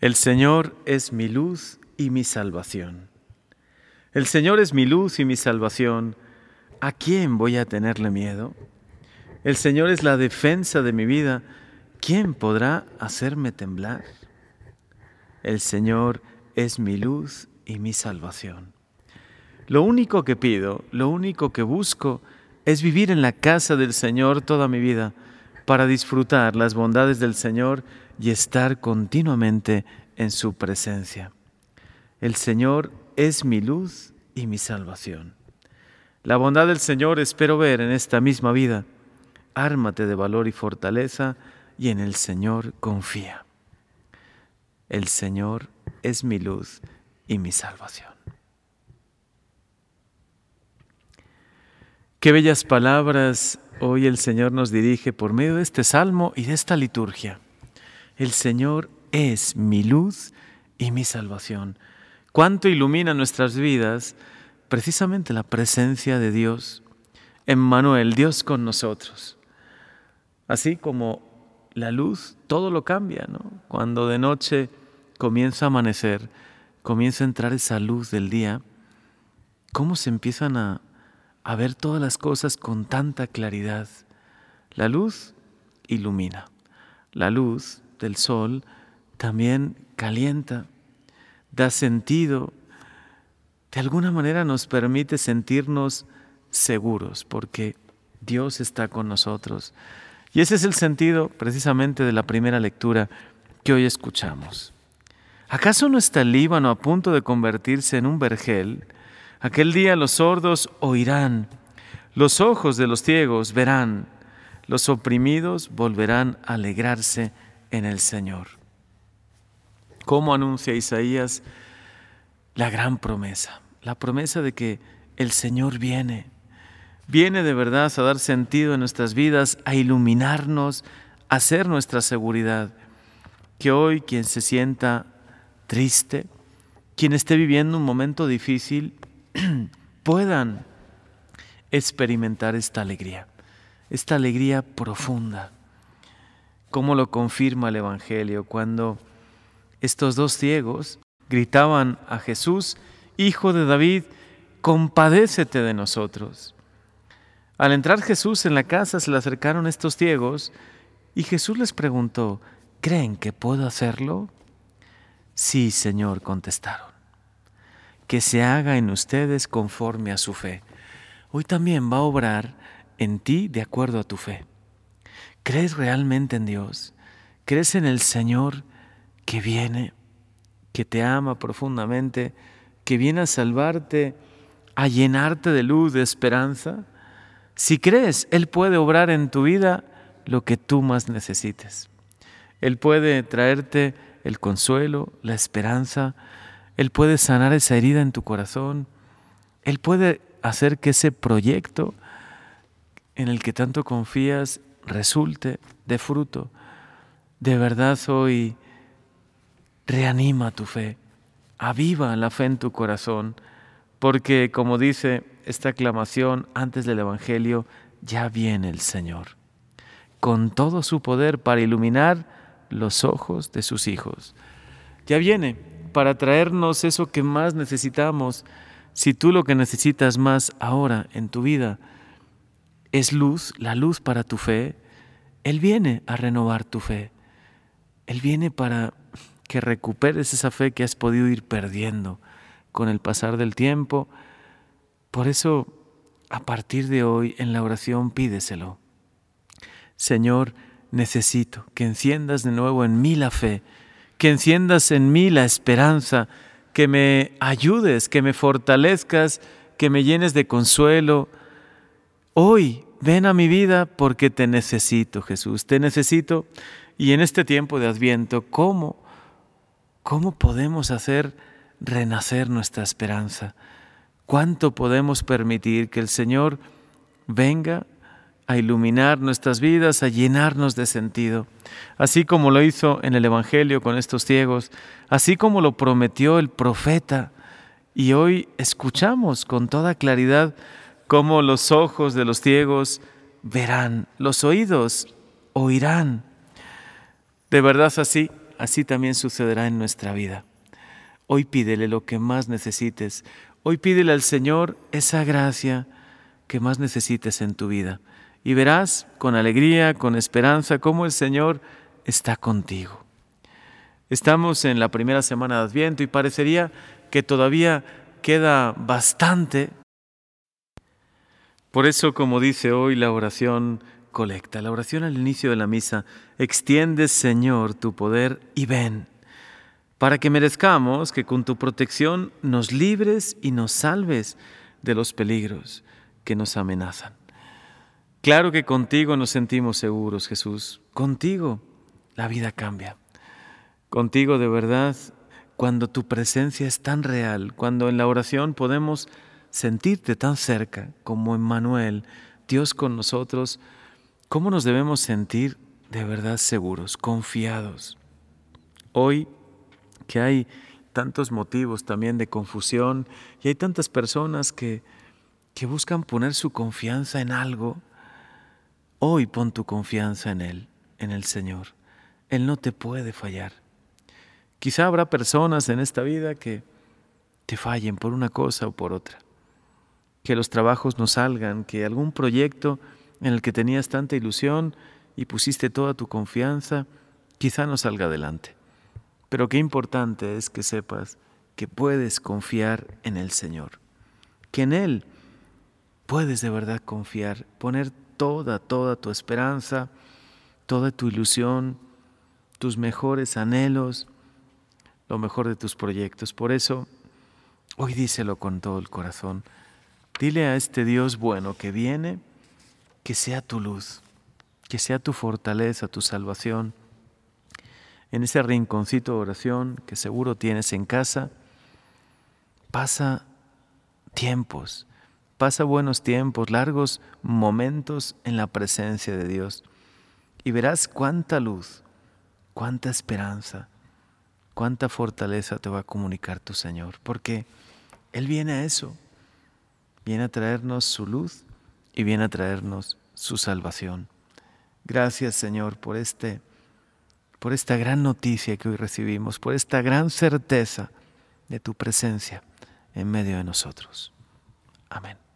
El Señor es mi luz y mi salvación. El Señor es mi luz y mi salvación. ¿A quién voy a tenerle miedo? El Señor es la defensa de mi vida. ¿Quién podrá hacerme temblar? El Señor es mi luz y mi salvación. Lo único que pido, lo único que busco es vivir en la casa del Señor toda mi vida para disfrutar las bondades del Señor y estar continuamente en su presencia. El Señor es mi luz y mi salvación. La bondad del Señor espero ver en esta misma vida. Ármate de valor y fortaleza y en el Señor confía. El Señor es mi luz y mi salvación. Qué bellas palabras hoy el Señor nos dirige por medio de este salmo y de esta liturgia. El Señor es mi luz y mi salvación. Cuánto ilumina nuestras vidas precisamente la presencia de Dios, Emmanuel, Dios con nosotros. Así como la luz, todo lo cambia, ¿no? Cuando de noche comienza a amanecer, comienza a entrar esa luz del día, ¿cómo se empiezan a a ver todas las cosas con tanta claridad. La luz ilumina. La luz del sol también calienta, da sentido, de alguna manera nos permite sentirnos seguros porque Dios está con nosotros. Y ese es el sentido precisamente de la primera lectura que hoy escuchamos. ¿Acaso no está el Líbano a punto de convertirse en un vergel? Aquel día los sordos oirán, los ojos de los ciegos verán, los oprimidos volverán a alegrarse en el Señor. ¿Cómo anuncia Isaías la gran promesa? La promesa de que el Señor viene, viene de verdad a dar sentido en nuestras vidas, a iluminarnos, a ser nuestra seguridad. Que hoy quien se sienta triste, quien esté viviendo un momento difícil, puedan experimentar esta alegría, esta alegría profunda. Como lo confirma el Evangelio cuando estos dos ciegos gritaban a Jesús, Hijo de David, compadécete de nosotros. Al entrar Jesús en la casa se le acercaron estos ciegos y Jesús les preguntó, ¿creen que puedo hacerlo? Sí, Señor, contestaron que se haga en ustedes conforme a su fe. Hoy también va a obrar en ti de acuerdo a tu fe. ¿Crees realmente en Dios? ¿Crees en el Señor que viene, que te ama profundamente, que viene a salvarte, a llenarte de luz, de esperanza? Si crees, Él puede obrar en tu vida lo que tú más necesites. Él puede traerte el consuelo, la esperanza, él puede sanar esa herida en tu corazón. Él puede hacer que ese proyecto en el que tanto confías resulte de fruto. De verdad hoy reanima tu fe, aviva la fe en tu corazón, porque como dice esta aclamación antes del Evangelio, ya viene el Señor, con todo su poder para iluminar los ojos de sus hijos. Ya viene, para traernos eso que más necesitamos. Si tú lo que necesitas más ahora en tu vida es luz, la luz para tu fe, Él viene a renovar tu fe. Él viene para que recuperes esa fe que has podido ir perdiendo con el pasar del tiempo. Por eso, a partir de hoy en la oración pídeselo. Señor, necesito que enciendas de nuevo en mí la fe que enciendas en mí la esperanza, que me ayudes, que me fortalezcas, que me llenes de consuelo. Hoy ven a mi vida porque te necesito, Jesús, te necesito. Y en este tiempo de Adviento, ¿cómo, cómo podemos hacer renacer nuestra esperanza? ¿Cuánto podemos permitir que el Señor venga a iluminar nuestras vidas, a llenarnos de sentido, así como lo hizo en el Evangelio con estos ciegos, así como lo prometió el profeta. Y hoy escuchamos con toda claridad cómo los ojos de los ciegos verán, los oídos oirán. De verdad así, así también sucederá en nuestra vida. Hoy pídele lo que más necesites. Hoy pídele al Señor esa gracia que más necesites en tu vida. Y verás con alegría, con esperanza, cómo el Señor está contigo. Estamos en la primera semana de Adviento y parecería que todavía queda bastante. Por eso, como dice hoy la oración colecta, la oración al inicio de la misa, extiende Señor tu poder y ven para que merezcamos que con tu protección nos libres y nos salves de los peligros que nos amenazan. Claro que contigo nos sentimos seguros, Jesús. Contigo la vida cambia. Contigo de verdad, cuando tu presencia es tan real, cuando en la oración podemos sentirte tan cerca como Emmanuel, Dios con nosotros, ¿cómo nos debemos sentir de verdad seguros, confiados? Hoy que hay tantos motivos también de confusión y hay tantas personas que, que buscan poner su confianza en algo. Hoy pon tu confianza en Él, en el Señor. Él no te puede fallar. Quizá habrá personas en esta vida que te fallen por una cosa o por otra. Que los trabajos no salgan, que algún proyecto en el que tenías tanta ilusión y pusiste toda tu confianza, quizá no salga adelante. Pero qué importante es que sepas que puedes confiar en el Señor, que en Él puedes de verdad confiar, poner toda, toda tu esperanza, toda tu ilusión, tus mejores anhelos, lo mejor de tus proyectos. Por eso, hoy díselo con todo el corazón. Dile a este Dios bueno que viene, que sea tu luz, que sea tu fortaleza, tu salvación en ese rinconcito de oración que seguro tienes en casa, pasa tiempos, pasa buenos tiempos, largos momentos en la presencia de Dios y verás cuánta luz, cuánta esperanza, cuánta fortaleza te va a comunicar tu Señor, porque Él viene a eso, viene a traernos su luz y viene a traernos su salvación. Gracias Señor por este por esta gran noticia que hoy recibimos, por esta gran certeza de tu presencia en medio de nosotros. Amén.